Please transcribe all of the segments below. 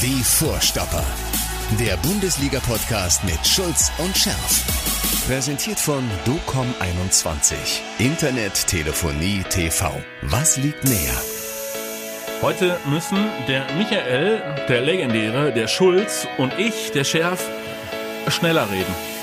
Die Vorstopper. Der Bundesliga-Podcast mit Schulz und Scherf. Präsentiert von DOCOM21. Internet, Telefonie, TV. Was liegt näher? Heute müssen der Michael, der Legendäre, der Schulz und ich, der Scherf, schneller reden.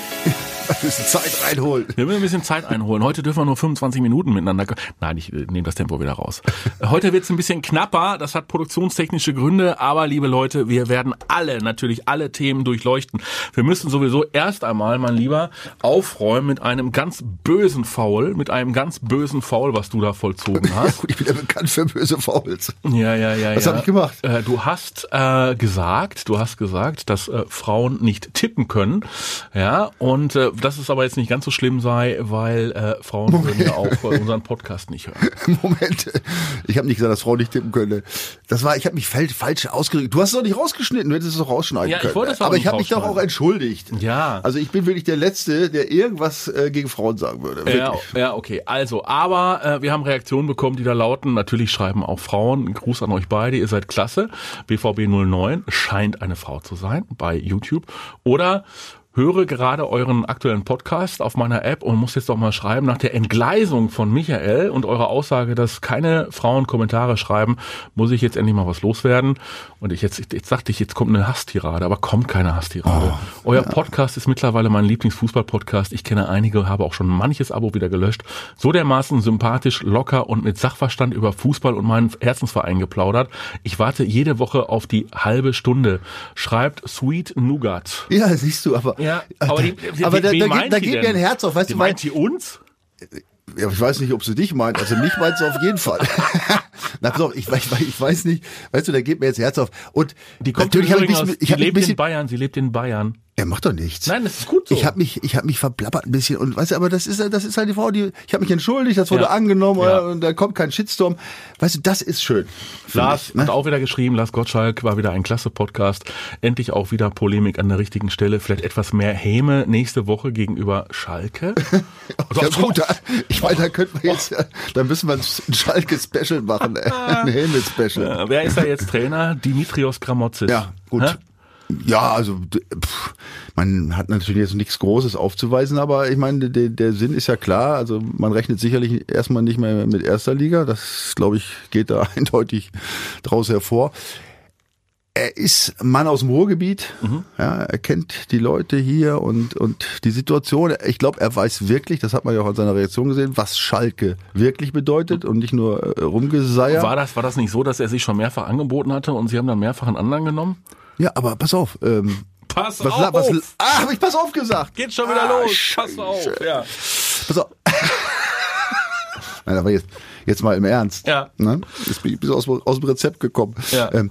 Ein bisschen Zeit reinholen. Wir müssen ein bisschen Zeit einholen. Heute dürfen wir nur 25 Minuten miteinander. Nein, ich äh, nehme das Tempo wieder raus. Heute wird es ein bisschen knapper. Das hat produktionstechnische Gründe. Aber liebe Leute, wir werden alle, natürlich alle Themen durchleuchten. Wir müssen sowieso erst einmal, mein Lieber, aufräumen mit einem ganz bösen Foul, mit einem ganz bösen Foul, was du da vollzogen Ja, hast. gut, ich bin ja bekannt für böse Fouls. Ja, ja, ja. Was ja. hab ich gemacht? Äh, du hast äh, gesagt, du hast gesagt, dass äh, Frauen nicht tippen können. Ja, und äh, dass es aber jetzt nicht ganz so schlimm sei, weil äh, Frauen würden ja auch äh, unseren Podcast nicht hören. Moment, ich habe nicht gesagt, dass Frau nicht tippen könnte. Das war, ich habe mich fal- falsch ausgedrückt. Du hast es doch nicht rausgeschnitten, du hättest es doch rausschneiden Ja, ich können. wollte es Aber ich habe mich doch auch entschuldigt. Ja. Also ich bin wirklich der Letzte, der irgendwas äh, gegen Frauen sagen würde. Ja, Wirklich. ja, okay. Also, aber äh, wir haben Reaktionen bekommen, die da lauten, natürlich schreiben auch Frauen, Gruß an euch beide, ihr seid klasse. BVB 09 scheint eine Frau zu sein bei YouTube. Oder höre gerade euren aktuellen Podcast auf meiner App und muss jetzt doch mal schreiben, nach der Entgleisung von Michael und eurer Aussage, dass keine Frauen Kommentare schreiben, muss ich jetzt endlich mal was loswerden. Und ich jetzt, jetzt dachte ich, jetzt kommt eine Hasstirade, aber kommt keine Hasstirade. Euer Podcast ist mittlerweile mein Lieblingsfußball-Podcast. Ich kenne einige, habe auch schon manches Abo wieder gelöscht. So dermaßen sympathisch, locker und mit Sachverstand über Fußball und meinen Herzensverein geplaudert. Ich warte jede Woche auf die halbe Stunde. Schreibt Sweet Nougat. Ja, siehst du, aber, Ja, aber, die, die, aber da, da, da sie geht mir ein Herz auf, weißt Die du, meint sie uns? ja, ich weiß nicht, ob sie dich meint, also mich meint sie auf jeden Fall. Na, pass auf, ich, weiß- ich, ich weiß nicht, weißt du, da geht mir jetzt Herz auf. Und Die kommt natürlich habe ich aus, ich die hab mich ein lebt in bisschen, Bayern, sie lebt in Bayern. Er macht doch nichts. Nein, das ist gut so. Ich habe mich, ich habe mich verplappert ein bisschen und weißt du, aber das ist, das ist halt die Frau, die, ich habe mich entschuldigt, das wurde Ja. angenommen Ja. und da kommt kein Shitstorm. Weißt du, das ist schön. Lars ich, ne? hat auch wieder geschrieben, Lars Gottschalk war wieder ein klasse Podcast. Endlich auch wieder Polemik an der richtigen Stelle. Vielleicht etwas mehr Häme nächste Woche gegenüber Schalke. Ja gut, da, ich meine, da könnten wir jetzt, da müssen wir ein Schalke-Special machen, ey. ein Helmet-Special. Äh, wer ist da jetzt Trainer? Dimitrios Gramotzis. Ja, gut. Hä? Ja, also pff, man hat natürlich jetzt nichts Großes aufzuweisen, aber ich meine, der, der Sinn ist ja klar. Also man rechnet sicherlich erstmal nicht mehr mit erster Liga. Das, glaube ich, geht da eindeutig draus hervor. Er ist Mann aus dem Ruhrgebiet. Ja, er kennt die Leute hier und, und die Situation. Ich glaube, er weiß wirklich, das hat man ja auch an seiner Reaktion gesehen, was Schalke wirklich bedeutet und nicht nur äh, Rumgeseier. War das, war das nicht so, dass er sich schon mehrfach angeboten hatte und sie haben dann mehrfach einen anderen genommen? Ja, aber pass auf. Ähm, Pass was, auf! was, ah, hab ich pass auf gesagt. Geht schon wieder Ah, los. Pass auf. Ja. Pass auf. Nein, aber jetzt, jetzt mal im Ernst. Ja. Ne? Jetzt bin ich bis aus, aus dem Rezept gekommen. Ja. Ähm,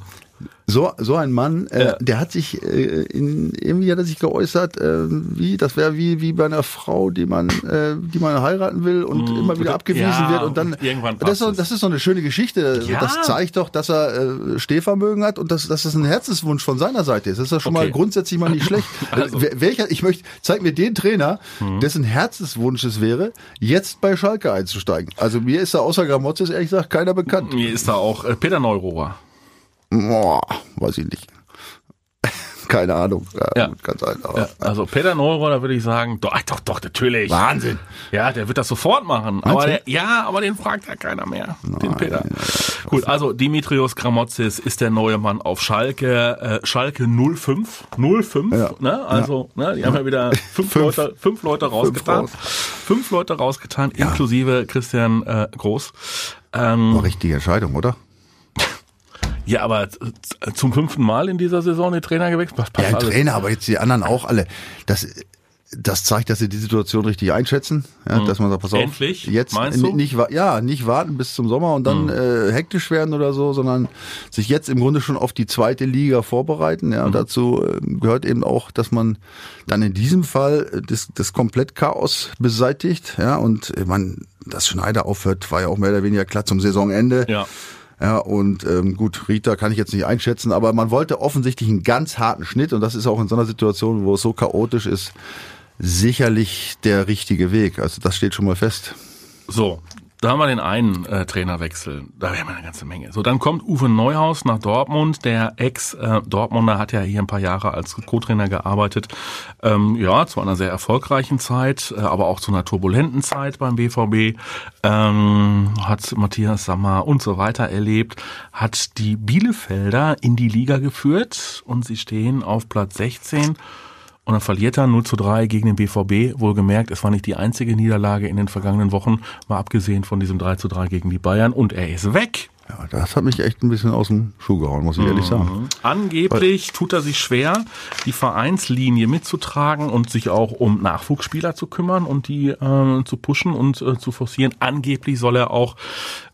so, so ein Mann, äh, Ja. der hat sich äh, in, irgendwie hat er sich geäußert, äh, wie das wäre wie wie bei einer Frau, die man äh, die man heiraten will und immer wieder abgewiesen Mm, ja, wird und dann irgendwann das ist, so, das ist so eine schöne Geschichte. Ja. Das zeigt doch, dass er äh, Stehvermögen hat und dass, dass das ein Herzenswunsch von seiner Seite ist. Das ist doch schon Okay. mal grundsätzlich mal nicht schlecht. Also. Welcher, ich möchte, zeig mir den Trainer, Mhm. dessen Herzenswunsch es wäre, jetzt bei Schalke einzusteigen. Also mir ist da außer Gramotzes ehrlich gesagt keiner bekannt. Mir ist da auch äh, Peter Neurohrer. Boah, weiß ich nicht. Keine Ahnung. Ja, Ja. gut, Kann sein. Ja, also Peter Neurohrer würde ich sagen, doch, doch, doch, natürlich. Wahnsinn. Ja, der wird das sofort machen. Aber der, ja, aber den fragt ja keiner mehr. den Peter. Gut, also Dimitrios Gramotzis ist der neue Mann auf Schalke. Äh, Schalke 05. 05, Ja. ne? Also, ne, die haben ja wieder fünf, Fünf. Leute, fünf Leute rausgetan. raus. Fünf Leute rausgetan, inklusive Christian äh, Groß. Ähm, War richtige Entscheidung, oder? Ja, aber zum fünften Mal in dieser Saison den Trainer gewechselt. Ja, passt ein alles? Trainer, aber jetzt die anderen auch alle. Das, das zeigt, dass sie die Situation richtig einschätzen. Ja, dass man sagt, pass auf, Mhm. Endlich? jetzt Meinst du? Mhm. nicht, ja, nicht warten bis zum Sommer und dann äh, hektisch werden oder so, sondern sich jetzt im Grunde schon auf die zweite Liga vorbereiten. Mhm. Ja, dazu äh, gehört eben auch, dass man dann in diesem Fall äh, das, das Komplettchaos beseitigt. Ja, und äh, man, dass Schneider aufhört, war ja auch mehr oder weniger klar zum Saisonende. Ja. Ja, und ähm, gut, Rita kann ich jetzt nicht einschätzen, aber man wollte offensichtlich einen ganz harten Schnitt und das ist auch in so einer Situation, wo es so chaotisch ist, sicherlich der richtige Weg. Also das steht schon mal fest. So, Da haben wir den einen äh, Trainerwechsel. Da haben wir eine ganze Menge. So, dann kommt Uwe Neuhaus nach Dortmund. Der Ex-Dortmunder hat ja hier ein paar Jahre als Co-Trainer gearbeitet. Ähm, ja, zu einer sehr erfolgreichen Zeit, äh, aber auch zu einer turbulenten Zeit beim BVB. Ähm, hat Matthias Sammer und so weiter erlebt. Hat die Bielefelder in die Liga geführt und sie stehen auf Platz 16 und dann verliert er 0 zu 3 gegen den BVB. Wohlgemerkt, es war nicht die einzige Niederlage in den vergangenen Wochen, mal abgesehen von diesem 3 zu 3 gegen die Bayern. Und er ist weg. Ja, das hat mich echt ein bisschen aus dem Schuh gehauen, muss ich mhm. ehrlich sagen. Angeblich tut er sich schwer, die Vereinslinie mitzutragen und sich auch um Nachwuchsspieler zu kümmern und die äh, zu pushen und äh, zu forcieren. Angeblich soll er auch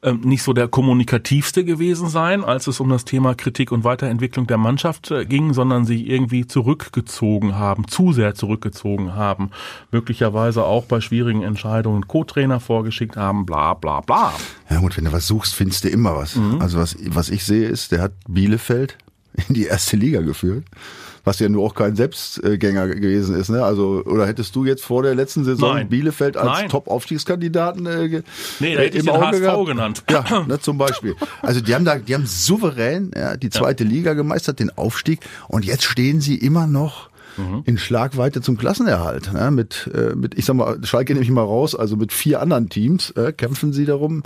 äh, nicht so der kommunikativste gewesen sein, als es um das Thema Kritik und Weiterentwicklung der Mannschaft äh, ging, sondern sich irgendwie zurückgezogen haben, zu sehr zurückgezogen haben, möglicherweise auch bei schwierigen Entscheidungen Co-Trainer vorgeschickt haben, bla bla bla. Ja gut, wenn du was suchst, findest du immer was. Mhm. Also was, was ich sehe ist, der hat Bielefeld in die erste Liga geführt. Was ja nur auch kein Selbstgänger gewesen ist, ne? Also, oder hättest du jetzt vor der letzten Saison Nein. Bielefeld als Top-Aufstiegskandidaten äh, Nee, da hätte ich den Auge HSV gehabt? genannt. Ja, ne, zum Beispiel. Also die haben da, die haben souverän ja, die zweite ja. Liga gemeistert, den Aufstieg, und jetzt stehen sie immer noch mhm. in Schlagweite zum Klassenerhalt. Ne? Mit, äh, mit, ich sag mal, Schalke nehme ich mal raus, also mit vier anderen Teams äh, kämpfen sie darum,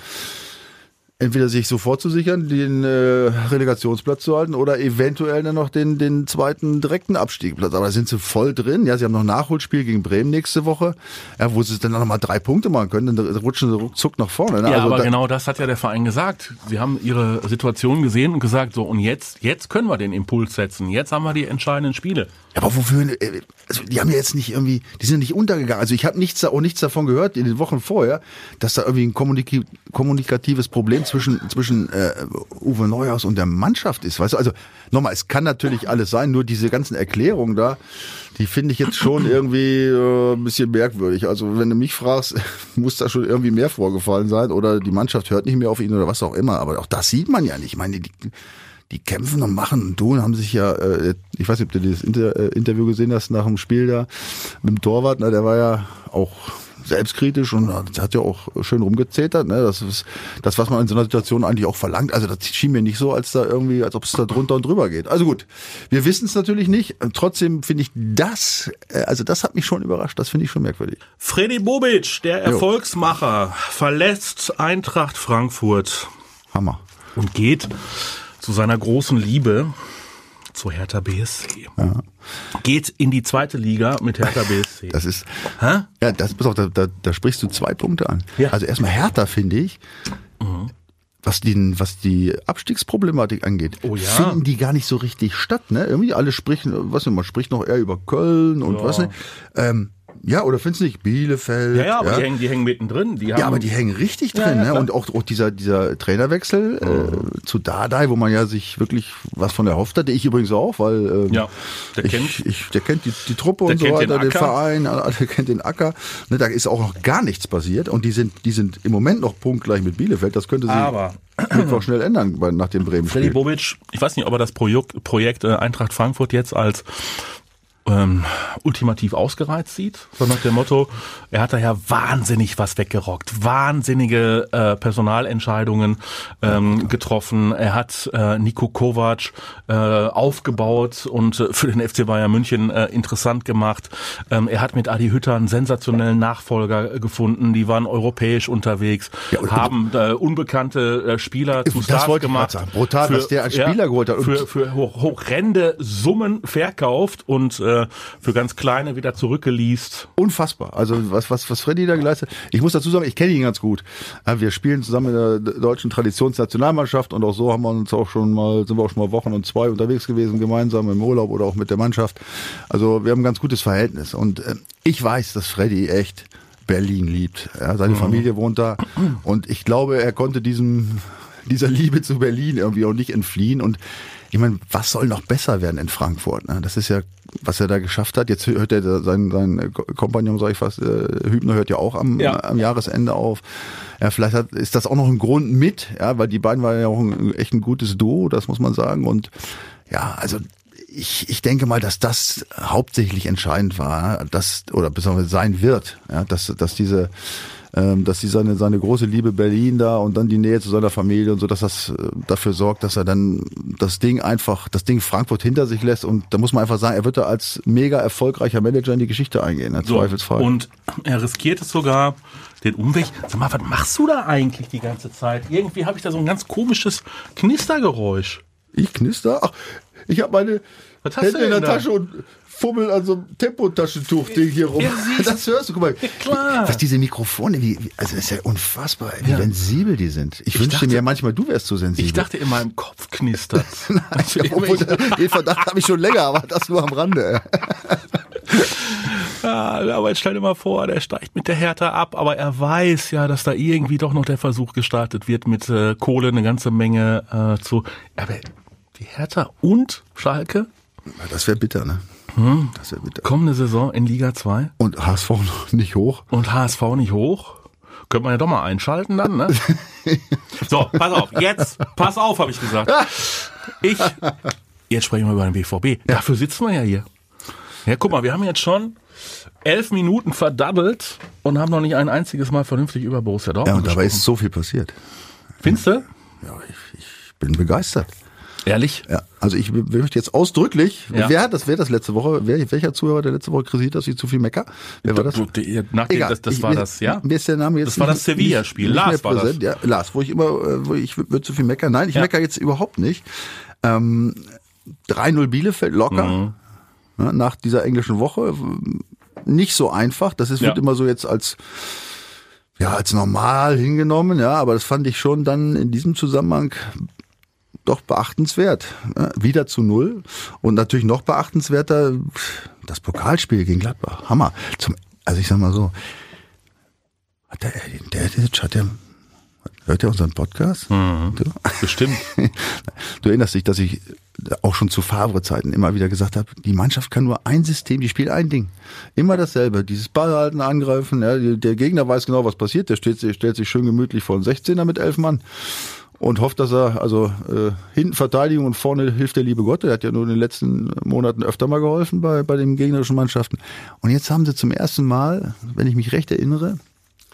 entweder sich sofort zu sichern, den äh, Relegationsplatz zu halten oder eventuell dann noch den, den zweiten direkten Abstiegsplatz. Aber da sind sie voll drin. Ja, sie haben noch Nachholspiel gegen Bremen nächste Woche, ja, wo sie dann noch mal drei Punkte machen können. Dann rutschen sie ruckzuck nach vorne. Ne? Ja, also aber da genau das hat ja der Verein gesagt. Sie haben ihre Situation gesehen und gesagt, so und jetzt, jetzt können wir den Impuls setzen. Jetzt haben wir die entscheidenden Spiele. Ja, aber wofür? Äh, also die haben ja jetzt nicht irgendwie, die sind nicht untergegangen. Also ich habe nichts, auch nichts davon gehört in den Wochen vorher, dass da irgendwie ein kommunikatives Problem zwischen zwischen äh, Uwe Neuhaus und der Mannschaft ist. Weißt du? Also nochmal, es kann natürlich alles sein, nur diese ganzen Erklärungen da, die finde ich jetzt schon irgendwie äh, ein bisschen merkwürdig. Also wenn du mich fragst, muss da schon irgendwie mehr vorgefallen sein oder die Mannschaft hört nicht mehr auf ihn oder was auch immer. Aber auch das sieht man ja nicht. Ich meine, die, die kämpfen und machen und tun, haben sich ja, äh, ich weiß nicht, ob du dieses Inter äh, Interview gesehen hast nach dem Spiel da mit dem Torwart, na, der war ja auch selbstkritisch und hat ja auch schön rumgezetert. Ne? Das ist das, was man in so einer Situation eigentlich auch verlangt. Also das schien mir nicht so, als da irgendwie, als ob es da drunter und drüber geht. Also gut, wir wissen es natürlich nicht. Trotzdem finde ich das, äh, also das hat mich schon überrascht. Das finde ich schon merkwürdig. Freddy Bobic, der Erfolgsmacher, jo. verlässt Eintracht Frankfurt. Hammer. Und geht zu seiner großen Liebe zu Hertha BSC. Ja. Geht in die zweite Liga mit Hertha BSC. Das ist, Hä? ja, das, pass auf, da, da, da sprichst du zwei Punkte an. Ja. Also erstmal Hertha, finde ich, mhm. was, die, was die Abstiegsproblematik angeht, oh ja. finden die gar nicht so richtig statt. Ne? Irgendwie alle sprechen, was man spricht noch eher über Köln und ja. was nicht. Ähm, ja, oder findest du nicht? Bielefeld. Ja, ja aber ja. Die, hängen, die hängen mittendrin. Die haben ja, aber die hängen richtig drin. Ne? Und auch, auch dieser, dieser Trainerwechsel äh, mhm. zu Dardai, wo man ja sich wirklich was von erhofft hatte. Ich übrigens auch, weil äh, ja, der, ich, kennt, ich, der kennt die, die Truppe und so weiter, den, den Verein, der kennt den Acker. Ne, da ist auch noch gar nichts passiert. Und die sind, die sind im Moment noch punktgleich mit Bielefeld. Das könnte sich aber Mittwoch schnell ändern nach dem Bremen-Spiel. Freddy Bobic, ich weiß nicht, ob er das Projekt, Projekt äh, Eintracht Frankfurt jetzt als ähm, ultimativ ausgereizt sieht, so nach dem Motto, er hat daher wahnsinnig was weggerockt, wahnsinnige äh, Personalentscheidungen ähm, getroffen. Er hat äh, Nico Kovac äh, aufgebaut und äh, für den FC Bayern München äh, interessant gemacht. Ähm, er hat mit Adi Hütter einen sensationellen Nachfolger gefunden. Die waren europäisch unterwegs, ja, haben äh, unbekannte äh, Spieler zu Stars gemacht. Sagen. Brutal, für, was der als Spieler ja, geholt hat. Und für, für hoch, hochrende Summen verkauft und äh, für ganz kleine wieder zurückgeleast. Unfassbar. Also was, was, was Freddy da geleistet hat. Ich muss dazu sagen, ich kenne ihn ganz gut. Wir spielen zusammen in der deutschen Traditionsnationalmannschaft und auch so haben wir uns auch schon mal, sind wir auch schon mal Wochen und zwei unterwegs gewesen, gemeinsam im Urlaub oder auch mit der Mannschaft. Also wir haben ein ganz gutes Verhältnis. Und äh, ich weiß, dass Freddy echt Berlin liebt. Ja, seine mhm. Familie wohnt da. Und ich glaube, er konnte diesem, dieser Liebe zu Berlin irgendwie auch nicht entfliehen. Und ich meine, was soll noch besser werden in Frankfurt? Ne? Das ist ja, was er da geschafft hat. Jetzt hört er sein, sein Kompagnon, sag ich fast, äh, Hübner hört ja auch am, ja. am Jahresende auf. Ja, vielleicht hat, ist das auch noch ein Grund mit, ja, weil die beiden waren ja auch ein, echt ein gutes Duo, das muss man sagen. Und ja, also ich, ich denke mal, dass das hauptsächlich entscheidend war, dass, oder besonders sein wird, ja, dass, dass diese, ähm, dass sie seine, seine große Liebe Berlin da und dann die Nähe zu seiner Familie und so, dass das äh, dafür sorgt, dass er dann das Ding einfach, das Ding Frankfurt hinter sich lässt und da muss man einfach sagen, er wird da als mega erfolgreicher Manager in die Geschichte eingehen, im So, Zweifelsfall. Und er riskiert es sogar, den Umweg. Sag mal, was machst du da eigentlich die ganze Zeit? Irgendwie habe ich da so ein ganz komisches Knistergeräusch. ich knister? Ach, ich habe meine Was Hände in der da? Tasche und fummel an so einem Tempotaschentuch-Ding hier rum. Das hörst du, guck mal. Klar. Was diese Mikrofone, wie, also das ist ja unfassbar, wie Ja. sensibel die sind. Ich, wünschte dachte- mir manchmal, du wärst so sensibel. Ich dachte in meinem Kopf knistert. Ich hab, obwohl, den Verdacht habe ich schon länger, aber das nur am Rande. Ja, aber jetzt stell dir mal vor, der steigt mit der Hertha ab, aber er weiß ja, dass da irgendwie doch noch der Versuch gestartet wird, mit äh, Kohle eine ganze Menge äh, zu. Aber die Hertha und Schalke Das wäre bitter, ne? Hm? Das wäre bitter. kommende Saison in Liga 2 Und HSV nicht hoch. und HSV nicht hoch. Könnte man ja doch mal einschalten dann, ne? So, pass auf, jetzt, pass auf, habe ich gesagt. Ich, jetzt sprechen wir über den BVB. Dafür sitzen wir ja hier. Ja, guck mal, wir haben jetzt schon elf Minuten verdaddelt und haben noch nicht ein einziges Mal vernünftig über Borussia Ja, Dortmund und dabei gesprochen. ist so viel passiert. Findest du? Ja, ich, ich bin begeistert. Ehrlich? Ja, also ich möchte jetzt ausdrücklich, Ja. wer hat das, wer das letzte Woche, wer, welcher Zuhörer der letzte Woche kritisiert, dass ich zu viel mecker? Wer war das? Die- Nachdem, das, das ich- war mir, das, ja? Mir ist der Name jetzt Das war das Sevilla-Spiel. Lars war das. Ja, Lars, wo ich immer, äh, wo ich würde zu viel meckern. Nein, ich Ja. mecker jetzt überhaupt nicht. Ähm, 3-0 Bielefeld locker. Mhm. Ne, nach dieser englischen Woche. Nicht so einfach. Das ist, wird Ja. immer so jetzt als, ja, als normal hingenommen, ja, aber das fand ich schon dann in diesem Zusammenhang doch beachtenswert. Ja, wieder zu null. Und natürlich noch beachtenswerter das Pokalspiel gegen Gladbach. Hammer. Zum, also ich sag mal so, hat der, der, der, hat der hört er unseren Podcast? Du? Bestimmt. Du erinnerst dich, dass ich auch schon zu Favre-Zeiten immer wieder gesagt habe, die Mannschaft kann nur ein System, die spielt ein Ding. Immer dasselbe. Dieses Ballhalten, Angreifen, ja, der Gegner weiß genau, was passiert. Der steht, stellt sich schön gemütlich vor den 16er mit elf Mann und hofft, dass er, also äh, hinten Verteidigung und vorne hilft der liebe Gott. Der hat ja nur in den letzten Monaten öfter mal geholfen bei, bei den gegnerischen Mannschaften. Und jetzt haben sie zum ersten Mal, wenn ich mich recht erinnere,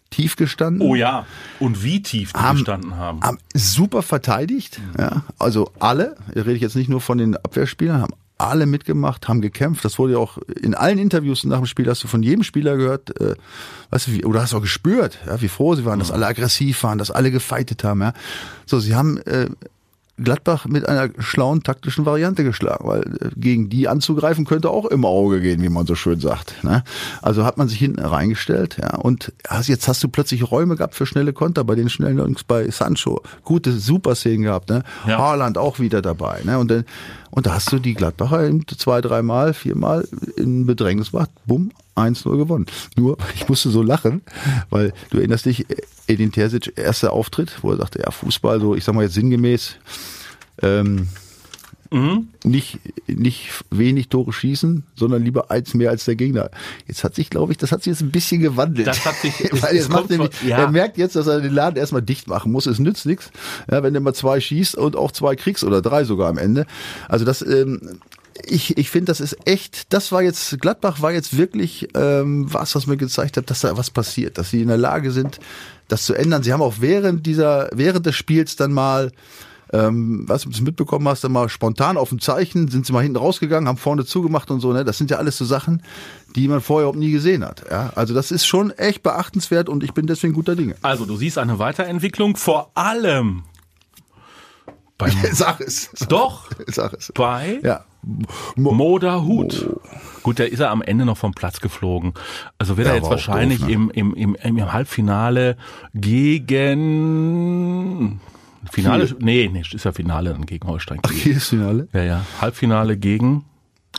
tief gestanden Oh ja. Und wie tief die Haben- gestanden haben. haben super verteidigt. Ja, also alle, rede ich jetzt nicht nur von den Abwehrspielern, haben alle mitgemacht, haben gekämpft. Das wurde ja auch in allen Interviews nach dem Spiel, hast du von jedem Spieler gehört, äh, weißt du, wie, oder hast du auch gespürt, ja, wie froh sie waren, dass alle aggressiv waren, dass alle gefeitet haben. Ja. So, sie haben äh, Gladbach mit einer schlauen taktischen Variante geschlagen, weil äh, gegen die anzugreifen könnte auch im Auge gehen, wie man so schön sagt. Ne? Also hat man sich hinten reingestellt, ja, und jetzt hast du plötzlich Räume gehabt für schnelle Konter bei den schnellen Jungs bei Sancho. Gute Super-Szenen gehabt, ne? Ja. Haaland auch wieder dabei, ne? Und dann, und da hast du die Gladbacher eben zwei, dreimal, viermal in Bedrängnis gemacht, bumm, 1-0 gewonnen. Nur, ich musste so lachen, weil du erinnerst dich, Edin Terzic, erster Auftritt, wo er sagte, ja, Fußball, so, ich sag mal jetzt sinngemäß, ähm, Mhm. nicht, nicht wenig Tore schießen, sondern lieber eins mehr als der Gegner. Jetzt hat sich, glaube ich, das hat sich jetzt ein bisschen gewandelt. Das hat sich- Weil jetzt macht nämlich, von- ja. er merkt jetzt, dass er den Laden erstmal dicht machen muss. Es nützt nichts, ja, wenn du mal zwei schießt und auch zwei kriegst oder drei sogar am Ende. Also das, ähm, ich, ich finde, das ist echt, das war jetzt, Gladbach war jetzt wirklich ähm, was, was mir gezeigt hat, dass da was passiert, dass sie in der Lage sind, das zu ändern. Sie haben auch während dieser, während des Spiels dann mal ähm, was du mitbekommen hast, dann mal spontan auf dem Zeichen, sind sie mal hinten rausgegangen, haben vorne zugemacht und so, ne? Das sind ja alles so Sachen, die man vorher überhaupt nie gesehen hat. Ja? Also das ist schon echt beachtenswert und ich bin deswegen guter Dinge. Also du siehst eine Weiterentwicklung, vor allem beim Sag es. Doch Sag es. bei Ja. Mo Moda Hut. Gut, der ist er am Ende noch vom Platz geflogen. Also wird Ja, er jetzt wahrscheinlich doof, ne? im, im, im, im Halbfinale gegen Finale, Kiel. nee, nee, ist ja Finale dann gegen Holstein. Ach, Kiel. jedes Finale? Ja, ja, Halbfinale gegen,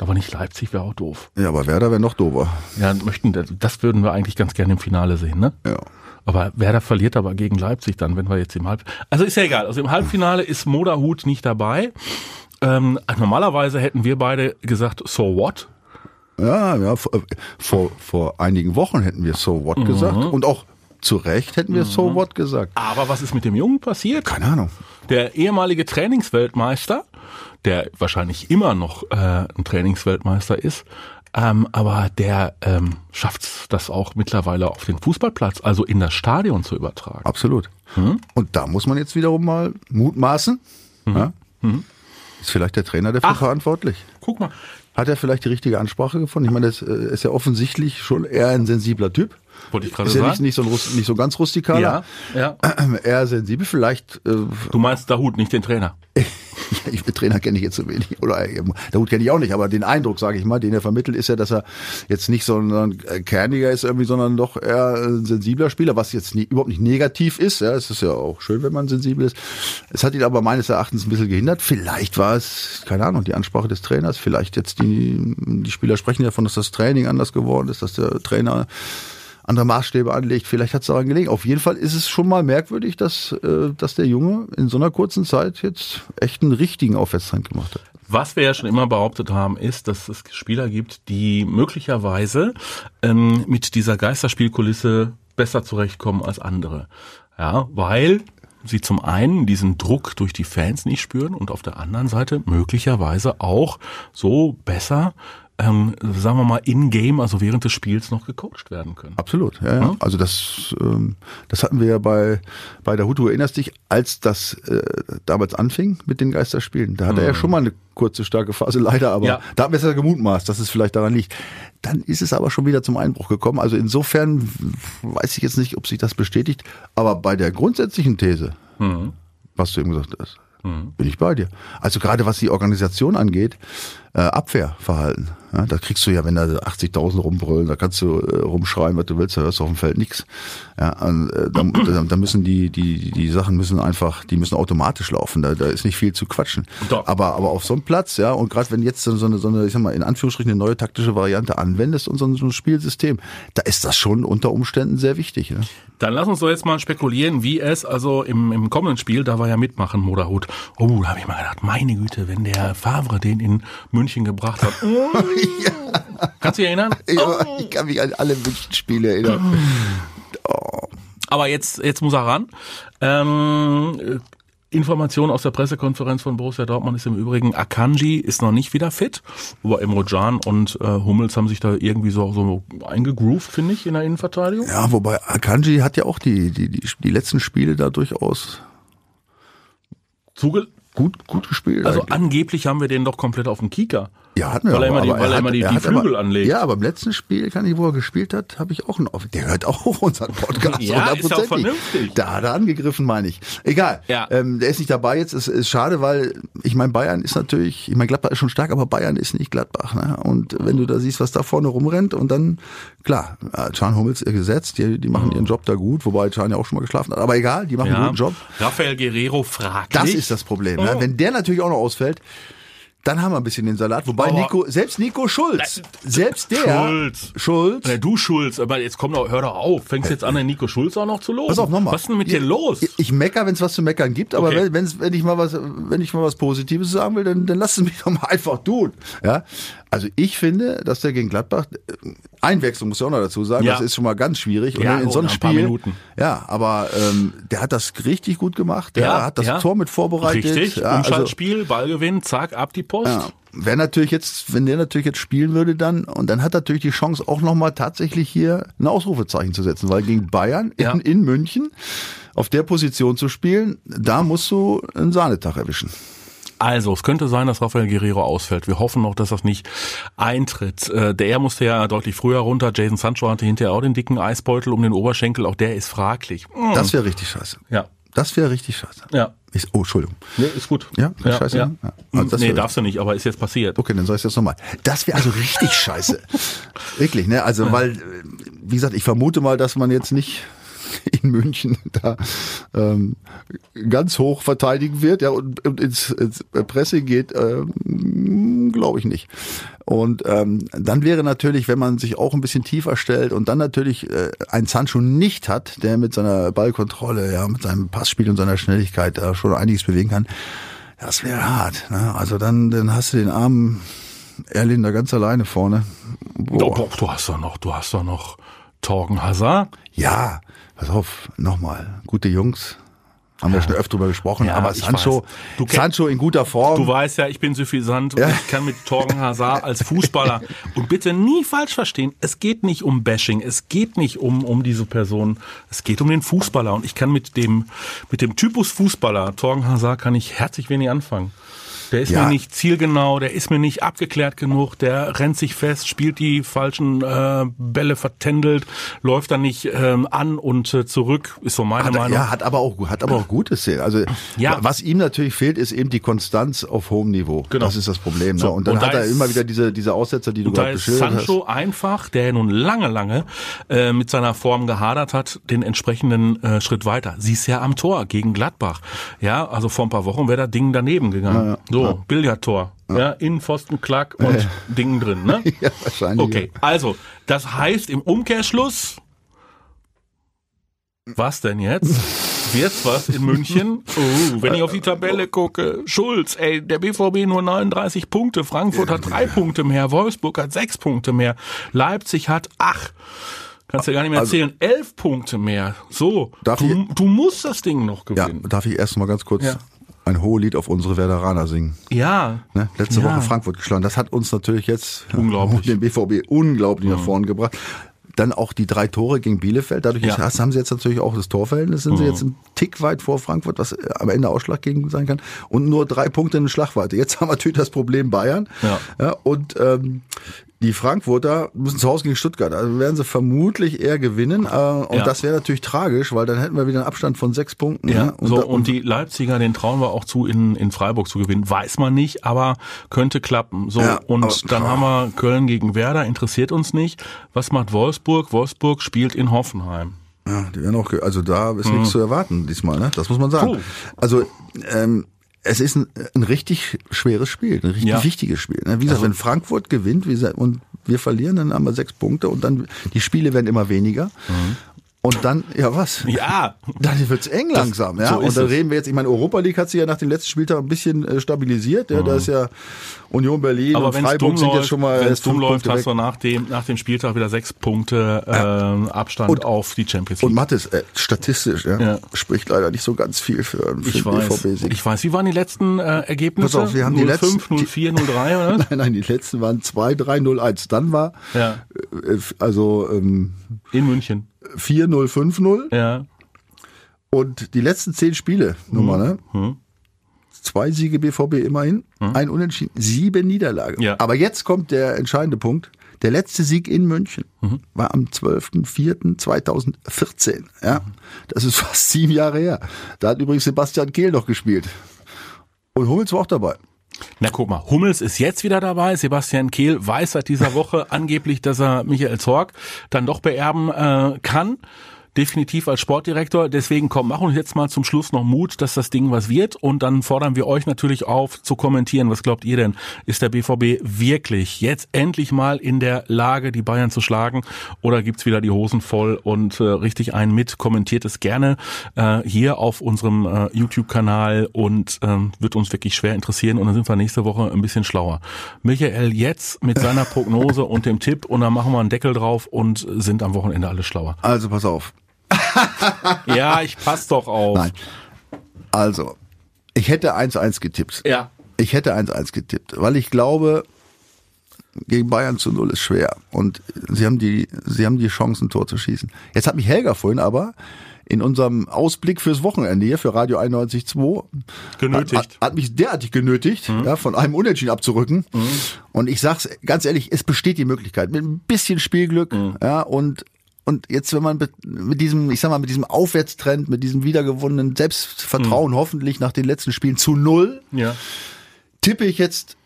aber nicht Leipzig wäre auch doof. Ja, aber Werder wäre noch dober. Ja, möchten, das würden wir eigentlich ganz gerne im Finale sehen, ne? Ja. Aber Werder verliert aber gegen Leipzig dann, wenn wir jetzt im Halb... Also ist ja egal. Also im Halbfinale ist Moderhut nicht dabei. Ähm, normalerweise hätten wir beide gesagt, so what? Ja, ja, vor, vor, vor einigen Wochen hätten wir So What gesagt und auch zu Recht hätten wir So What gesagt. Aber was ist mit dem Jungen passiert? Keine Ahnung. Der ehemalige Trainingsweltmeister, der wahrscheinlich immer noch äh, ein Trainingsweltmeister ist, ähm, aber der ähm, schafft das auch mittlerweile auf den Fußballplatz, also in das Stadion zu übertragen. Absolut. Mhm. Und da muss man jetzt wiederum mal mutmaßen. Mhm. Ja? Mhm. Ist vielleicht der Trainer dafür Ach, verantwortlich? Guck mal. Hat er vielleicht die richtige Ansprache gefunden? Ich meine, das äh, ist ja offensichtlich schon eher ein sensibler Typ. Wollte ich gerade ist ja sagen. Nicht, nicht, so ein, nicht so ganz rustikaler. Ja, ja. Eher sensibel, vielleicht. Äh, du meinst Dahut, nicht den Trainer. ich, Trainer kenne ich jetzt so wenig. Oder äh, Dahut kenne ich auch nicht, aber den Eindruck, sage ich mal, den er vermittelt, ist ja, dass er jetzt nicht so ein kerniger ist irgendwie, sondern doch eher ein sensibler Spieler, was jetzt nie, überhaupt nicht negativ ist. Ja, es ist ja auch schön, wenn man sensibel ist. Es hat ihn aber meines Erachtens ein bisschen gehindert. Vielleicht war es, keine Ahnung, die Ansprache des Trainers. Vielleicht jetzt die, die Spieler sprechen davon, dass das Training anders geworden ist, dass der Trainer andere Maßstäbe anlegt. Vielleicht hat es daran gelegen. Auf jeden Fall ist es schon mal merkwürdig, dass, äh, dass der Junge in so einer kurzen Zeit jetzt echt einen richtigen Aufwärtstrend gemacht hat. Was wir ja schon immer behauptet haben, ist, dass es Spieler gibt, die möglicherweise ähm, mit dieser Geisterspielkulisse besser zurechtkommen als andere. Ja, weil sie zum einen diesen Druck durch die Fans nicht spüren und auf der anderen Seite möglicherweise auch so besser ähm, sagen wir mal, in-game, also während des Spiels noch gecoacht werden können. Absolut, ja, ja. Also das, ähm, das hatten wir ja bei, bei der Hutu, erinnerst dich, als das äh, damals anfing mit den Geisterspielen, da hatte mhm. er ja schon mal eine kurze, starke Phase, leider, aber ja. da haben wir es ja gemutmaßt, dass es vielleicht daran liegt. Dann ist es aber schon wieder zum Einbruch gekommen. Also insofern weiß ich jetzt nicht, ob sich das bestätigt, aber bei der grundsätzlichen These, mhm. was du eben gesagt hast, mhm. bin ich bei dir. Also gerade was die Organisation angeht, äh, Abwehrverhalten. Ja, da kriegst du ja, wenn da 80.000 rumbrüllen, da kannst du äh, rumschreien, was du willst, da hörst du auf dem Feld nichts. Ja, und, äh, da, da müssen die, die, die Sachen müssen einfach, die müssen automatisch laufen. Da, da ist nicht viel zu quatschen. Doch. Aber, aber auf so einem Platz, ja, und gerade wenn jetzt so eine, so eine, ich sag mal, in Anführungsstrichen eine neue taktische Variante anwendest und so ein, so ein Spielsystem, da ist das schon unter Umständen sehr wichtig. Ne? Dann lass uns doch jetzt mal spekulieren, wie es also im, im kommenden Spiel, da war ja mitmachen, Moderhut. Oh, da habe ich mal gedacht, meine Güte, wenn der Favre den in München gebracht hat. ja. Kannst du dich erinnern? Ja, ich kann mich an alle München-Spiele erinnern. Oh. Aber jetzt, jetzt muss er ran. Ähm, Information aus der Pressekonferenz von Borussia Dortmund ist im Übrigen, Akanji ist noch nicht wieder fit, aber Emre Can und äh, Hummels haben sich da irgendwie so, so eingegroovt, finde ich, in der Innenverteidigung. Ja, wobei Akanji hat ja auch die, die, die, die letzten Spiele da durchaus Zuge gut, gut gespielt. Also eigentlich. angeblich haben wir den doch komplett auf dem Kieker. Ja, hatten wir weil er immer die, weil er, immer die, die Flügel aber, anlegt. Ja, aber im letzten Spiel, kann ich, wo er gespielt hat, habe ich auch einen auf. Der hört auch unseren Podcast. ja, ist auch vernünftig. Da hat er angegriffen, meine ich. Egal. Ja. Ähm, der ist nicht dabei jetzt. Ist, ist schade, weil ich meine, Bayern ist natürlich, ich meine, Gladbach ist schon stark, aber Bayern ist nicht Gladbach. Ne? Und wenn du da siehst, was da vorne rumrennt und dann, klar, Can Hummels gesetzt, die, die machen ihren Job da gut, wobei Can ja auch schon mal geschlafen hat. Aber egal, die machen ja. einen guten Job. Rafael Guerrero fragt. Das ist das Problem. Ne? Oh. Ne? Wenn der natürlich auch noch ausfällt, dann haben wir ein bisschen den Salat. Wobei aber Nico, selbst Nico Schulz, selbst der. Schulz. Schulz. Ja, du Schulz, aber jetzt komm doch, hör doch auf. Fängst jetzt an, den Nico Schulz auch noch zu loben? Pass auf, nochmal. Was ist denn mit dir los? Ich, ich mecker, wenn es was zu meckern gibt, aber okay. wenn, wenn ich mal was, wenn ich mal was Positives sagen will, dann, dann lass es mich doch mal einfach tun. Ja. Also ich finde, dass der gegen Gladbach äh, Einwechslung muss ich auch noch dazu sagen, ja. das ist schon mal ganz schwierig. Und ja, in so einem Spiel, ja, aber ähm, der hat das richtig gut gemacht. Der ja, hat das ja. Tor mit vorbereitet. Richtig. Ja, Umschaltspiel, also, Ballgewinn, zack, ab die Post. Ja. Wer natürlich jetzt, wenn der natürlich jetzt spielen würde, dann und dann hat er natürlich die Chance auch noch mal tatsächlich hier ein Ausrufezeichen zu setzen, weil gegen Bayern in, in München auf der Position zu spielen, da musst du einen Sahnetag erwischen. Also, es könnte sein, dass Rafael Guerrero ausfällt. Wir hoffen noch, dass das nicht eintritt. Äh, der musste ja deutlich früher runter. Jason Sancho hatte hinterher auch den dicken Eisbeutel um den Oberschenkel. Auch der ist fraglich. Das wäre richtig scheiße. Ja. Das wäre richtig scheiße. Ja. Ich, oh, Entschuldigung. Nee, ist gut. Ja, ja scheiße. Ja. ja. Also nee, darfst du nicht, aber ist jetzt passiert. Okay, dann sag ich jetzt nochmal. Das wäre also richtig scheiße. Wirklich, ne? Also, weil, wie gesagt, ich vermute mal, dass man jetzt nicht in München da ähm, ganz hoch verteidigen wird ja, und, und ins, ins Pressing geht, ähm, glaube ich nicht. Und ähm, dann wäre natürlich, wenn man sich auch ein bisschen tiefer stellt und dann natürlich äh, ein Sancho nicht hat, der mit seiner Ballkontrolle, ja, mit seinem Passspiel und seiner Schnelligkeit da schon einiges bewegen kann, das wäre hart. Ne? Also dann, dann hast du den armen Erlin da ganz alleine vorne. Boah. Doch, du hast doch noch, du hast doch noch Torgen Hazard. Ja, pass auf, nochmal, gute Jungs. Haben wir schon öfter drüber gesprochen. Ja, aber Sancho, Sancho in guter Form. Du weißt ja, ich bin suffisant und Ja. ich kann mit Torgen Hazard als Fußballer und bitte nie falsch verstehen, es geht nicht um Bashing, es geht nicht um, um diese Person, es geht um den Fußballer und ich kann mit dem, mit dem Typus Fußballer, Torgen Hazard, kann ich herzlich wenig anfangen. Der ist Ja. mir nicht zielgenau, der ist mir nicht abgeklärt genug, der rennt sich fest, spielt die falschen äh, Bälle vertändelt, läuft dann nicht ähm, an und äh, zurück, ist so meine Hat, Meinung. ja, hat aber auch hat aber auch gute Szenen. Also Ja. was ihm natürlich fehlt, ist eben die Konstanz auf hohem Niveau. Genau. Das ist das Problem. So, ne? Und dann und da hat er ist- immer wieder diese diese Aussetzer, die du Und da gerade ist beschildert hast. Sancho einfach, der ja nun lange, lange äh, mit seiner Form gehadert hat, den entsprechenden äh, Schritt weiter. Siehst ja am Tor gegen Gladbach. Ja, also vor ein paar Wochen wäre das Ding daneben gegangen. so, Billardtor. Ja, Innenpfosten, Klack und Ding drin. Ne? Ja, wahrscheinlich. Okay, also, das heißt im Umkehrschluss, was denn jetzt? Wird's was in München? Oh, wenn ich auf die Tabelle gucke, Schulz, ey, der BVB nur 39 Punkte, Frankfurt hat drei Punkte mehr, Wolfsburg hat sechs Punkte mehr, Leipzig hat, ach, kannst du gar nicht mehr Also- erzählen, elf Punkte mehr. So, Darf du, ich- du musst das Ding noch Ja, gewinnen. darf ich erst mal ganz kurz Ja. Ein Hohelied auf unsere Werderaner singen? Ja. Ne? Letzte Ja. Woche Frankfurt geschlagen. Das hat uns natürlich jetzt Unglaublich. den BVB unglaublich nach vorne gebracht. Dann auch die drei Tore gegen Bielefeld. Dadurch Ja. ist, haben sie jetzt natürlich auch das Torverhältnis. Sind sie jetzt einen Tick weit vor Frankfurt, was äh, am Ende ausschlaggebend sein kann. Und nur drei Punkte in Schlagweite. Jetzt haben wir natürlich das Problem Bayern. Ja. und ähm, die Frankfurter müssen zu Hause gegen Stuttgart. Also werden sie vermutlich eher gewinnen. Äh, und Ja. das wäre natürlich tragisch, weil dann hätten wir wieder einen Abstand von sechs Punkten. Ja, ne? so, da- und die Leipziger, den trauen wir auch zu, in, in Freiburg zu gewinnen. Weiß man nicht, aber könnte klappen. So, Ja, und aber- dann haben wir Köln gegen Werder, interessiert uns nicht. Was macht Wolfsburg? Wolfsburg spielt in Hoffenheim. Ja, die werden auch, also da ist nichts zu erwarten diesmal, ne? Das muss man sagen. Puh. Also ähm, es ist ein, ein richtig schweres Spiel, ein richtig Ja. wichtiges Spiel. Ne? Wie gesagt, wenn Frankfurt gewinnt wie gesagt, und wir verlieren, dann haben wir sechs Punkte und dann die Spiele werden immer weniger. Und dann, ja was? Ja, Dann wird's eng langsam, ja. so und dann es. reden wir jetzt, ich meine, Europa League hat sich ja nach dem letzten Spieltag ein bisschen äh, stabilisiert. Ja, Da ist ja Union Berlin aber und wenn es Freiburg sind läuft, jetzt schon mal erst fünf dumm läuft, hast du nach dem, nach dem Spieltag wieder sechs Punkte ähm, Abstand Und- auf die Champions League. Und Mathis, äh, statistisch, ja, Ja. spricht leider nicht so ganz viel für, für ich den weiß, BVB-Sieg. ich weiß. Wie waren die letzten äh, Ergebnisse? Pass auf, wir haben die 05, letzten- 04, 03 oder? Nein, nein, die letzten waren 2, 3, 0, 1. Dann war Ja. äh, also ähm, In München. 4, 0, 5, 0. Ja. Und die letzten zehn Spiele, nur mal, ne? Hm. Zwei Siege BVB immerhin, ein Unentschieden, sieben Niederlagen. Ja. Aber jetzt kommt der entscheidende Punkt. Der letzte Sieg in München Mhm. war am 12.04.2014. Ja, das ist fast sieben Jahre her. Da hat übrigens Sebastian Kehl noch gespielt. Und Hummels war auch dabei. Na guck mal, Hummels ist jetzt wieder dabei. Sebastian Kehl weiß seit dieser Woche angeblich, dass er Michael Zorg dann doch beerben äh, kann. Definitiv als Sportdirektor. Deswegen komm, mach uns jetzt mal zum Schluss noch Mut, dass das Ding was wird. Und dann fordern wir euch natürlich auf zu kommentieren. Was glaubt ihr denn? Ist der BVB wirklich jetzt endlich mal in der Lage, die Bayern zu schlagen? Oder gibt's wieder die Hosen voll und äh, richtig einen mit? Kommentiert es gerne äh, hier auf unserem äh, YouTube-Kanal und ähm, wird uns wirklich schwer interessieren. Und dann sind wir nächste Woche ein bisschen schlauer. Michael jetzt mit seiner Prognose und dem Tipp und dann machen wir einen Deckel drauf und sind am Wochenende alle schlauer. Also pass auf. Ja, ich pass doch auf. Nein. Also, ich hätte 1-1 getippt. Ja. Ich hätte 1-1 getippt, weil ich glaube, gegen Bayern zu Null ist schwer. Und sie haben die, sie haben die Chance, ein Tor zu schießen. Jetzt hat mich Helga vorhin aber in unserem Ausblick fürs Wochenende hier für Radio 91.2 Genötigt. Hat, hat mich derartig genötigt, ja, von einem Unentschieden abzurücken. Und ich sag's ganz ehrlich, es besteht die Möglichkeit mit ein bisschen Spielglück, ja, und und jetzt, wenn man mit, diesem, ich sag mal, mit diesem Aufwärtstrend, mit diesem wiedergewonnenen Selbstvertrauen hoffentlich nach den letzten Spielen zu null, Ja. tippe ich jetzt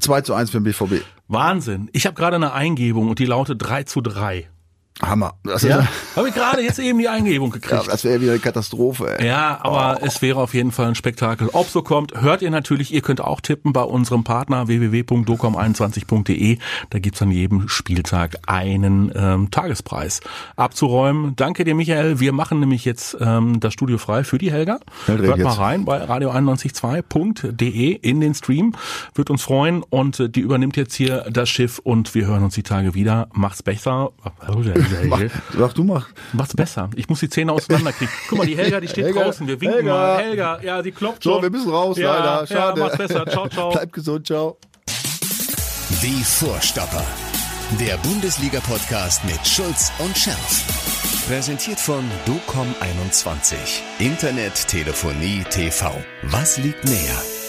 2 zu 1 für den BVB. Wahnsinn. Ich habe gerade eine Eingebung und die lautet 3 zu 3. Hammer. Das, Ja, habe ich gerade jetzt eben die Eingebung ja, gekriegt. das wäre wieder eine Katastrophe. Ey. Ja, aber es wäre auf jeden Fall ein Spektakel. Ob so kommt, hört ihr natürlich. Ihr könnt auch tippen bei unserem Partner www.docom21.de. Da gibt's an jedem Spieltag einen ähm, Tagespreis abzuräumen. Danke dir, Michael. Wir machen nämlich jetzt ähm, das Studio frei für die Helga. Hört Hört mal jetzt. rein bei radio912.de in den Stream. Wird uns freuen und äh, die übernimmt jetzt hier das Schiff und wir hören uns die Tage wieder. Macht's besser. Mach, mach du mach. Mach's besser. Ich muss die Zähne auseinanderkriegen. Guck mal, die Helga, die steht Helga, draußen. Wir winken Helga. mal. Helga, ja, die klopft schon. So, wir müssen raus, ja, leider. Schade. Ja, mach's besser. Ciao, ciao. Bleib gesund, ciao. Die Vorstopper. Der Bundesliga-Podcast mit Schulz und Scherf. Präsentiert von DOCOM21. Internet, Telefonie, TV. Was liegt näher?